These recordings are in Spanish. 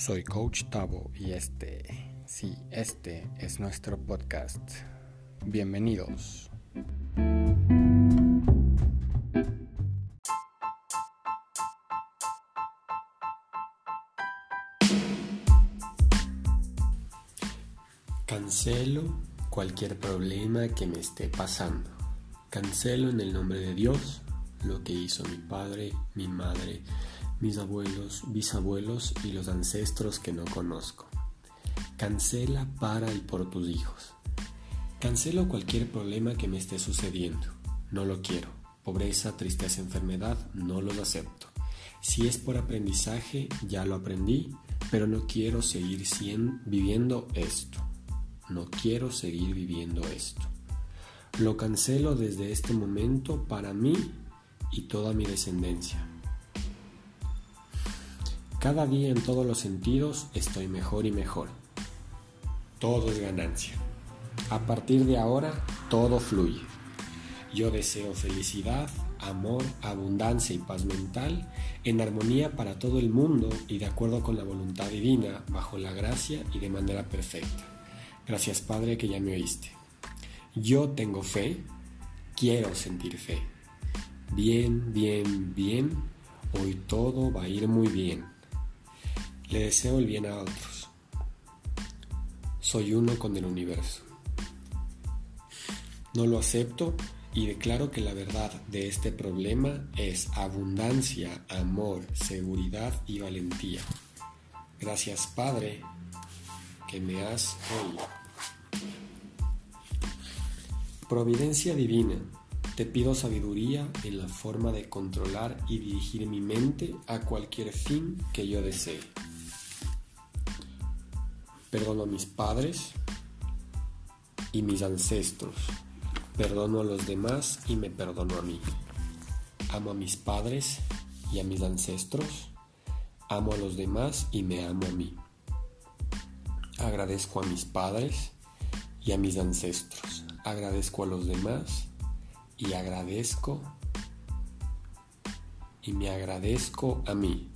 Soy Coach Tavo y este, sí, este es nuestro podcast. Bienvenidos. Cancelo cualquier problema que me esté pasando. Cancelo en el nombre de Dios lo que hizo mi padre, mi madre, mis abuelos, bisabuelos y los ancestros que no conozco. Cancela para y por tus hijos. Cancelo cualquier problema que me esté sucediendo. No lo quiero. Pobreza, tristeza, enfermedad, no los acepto. Si es por aprendizaje, ya lo aprendí, pero no quiero seguir viviendo esto. No quiero seguir viviendo esto. Lo cancelo desde este momento para mí y toda mi descendencia. Cada día en todos los sentidos estoy mejor y mejor. Todo es ganancia. A partir de ahora todo fluye. Yo deseo felicidad, amor, abundancia y paz mental en armonía para todo el mundo y de acuerdo con la voluntad divina, bajo la gracia y de manera perfecta. Gracias Padre que ya me oíste. Yo tengo fe, quiero sentir fe. Bien, bien, bien, hoy todo va a ir muy bien. Le deseo el bien a otros. Soy uno con el universo. No lo acepto y declaro que la verdad de este problema es abundancia, amor, seguridad y valentía. Gracias Padre que me has oído. Providencia divina, te pido sabiduría en la forma de controlar y dirigir mi mente a cualquier fin que yo desee. Perdono a mis padres y mis ancestros. Perdono a los demás y me perdono a mí. Amo a mis padres y a mis ancestros. Amo a los demás y me amo a mí. Agradezco a mis padres y a mis ancestros. Agradezco a los demás y agradezco y me agradezco a mí.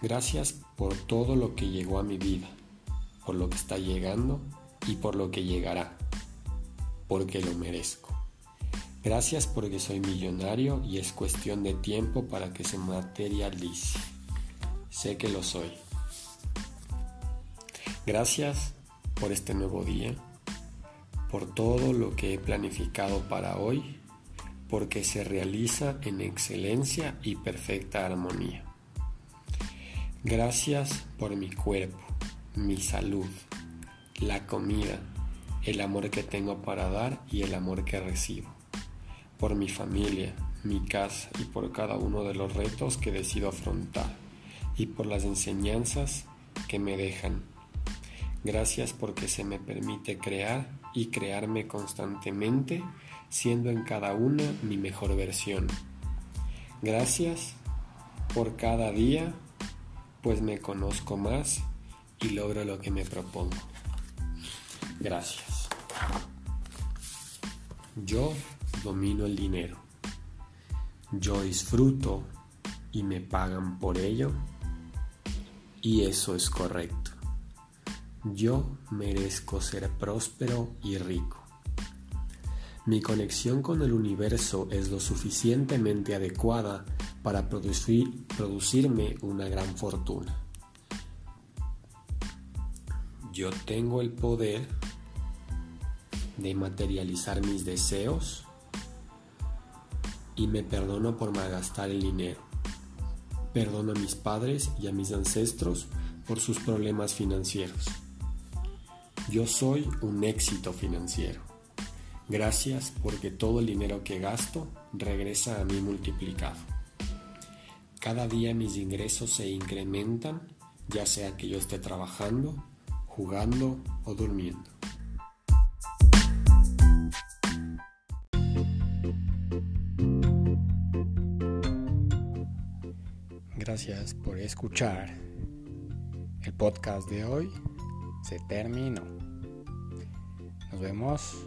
Gracias por todo lo que llegó a mi vida por lo que está llegando y por lo que llegará, porque lo merezco. Gracias porque soy millonario y es cuestión de tiempo para que se materialice. Sé que lo soy. Gracias por este nuevo día, por todo lo que he planificado para hoy, porque se realiza en excelencia y perfecta armonía. Gracias por mi cuerpo, mi salud, la comida, el amor que tengo para dar y el amor que recibo, por mi familia, mi casa y por cada uno de los retos que decido afrontar y por las enseñanzas que me dejan. Gracias porque se me permite crear y crearme constantemente, siendo en cada una mi mejor versión. Gracias por cada día, pues me conozco más y logro lo que me propongo. Gracias. Yo domino el dinero. Yo disfruto y me pagan por ello. Y eso es correcto. Yo merezco ser próspero y rico. Mi conexión con el universo es lo suficientemente adecuada para producir, producirme una gran fortuna. Yo tengo el poder de materializar mis deseos y me perdono por malgastar el dinero. Perdono a mis padres y a mis ancestros por sus problemas financieros. Yo soy un éxito financiero. Gracias porque todo el dinero que gasto regresa a mí multiplicado. Cada día mis ingresos se incrementan, ya sea que yo esté trabajando jugando o durmiendo. Gracias por escuchar. El podcast de hoy se terminó. Nos vemos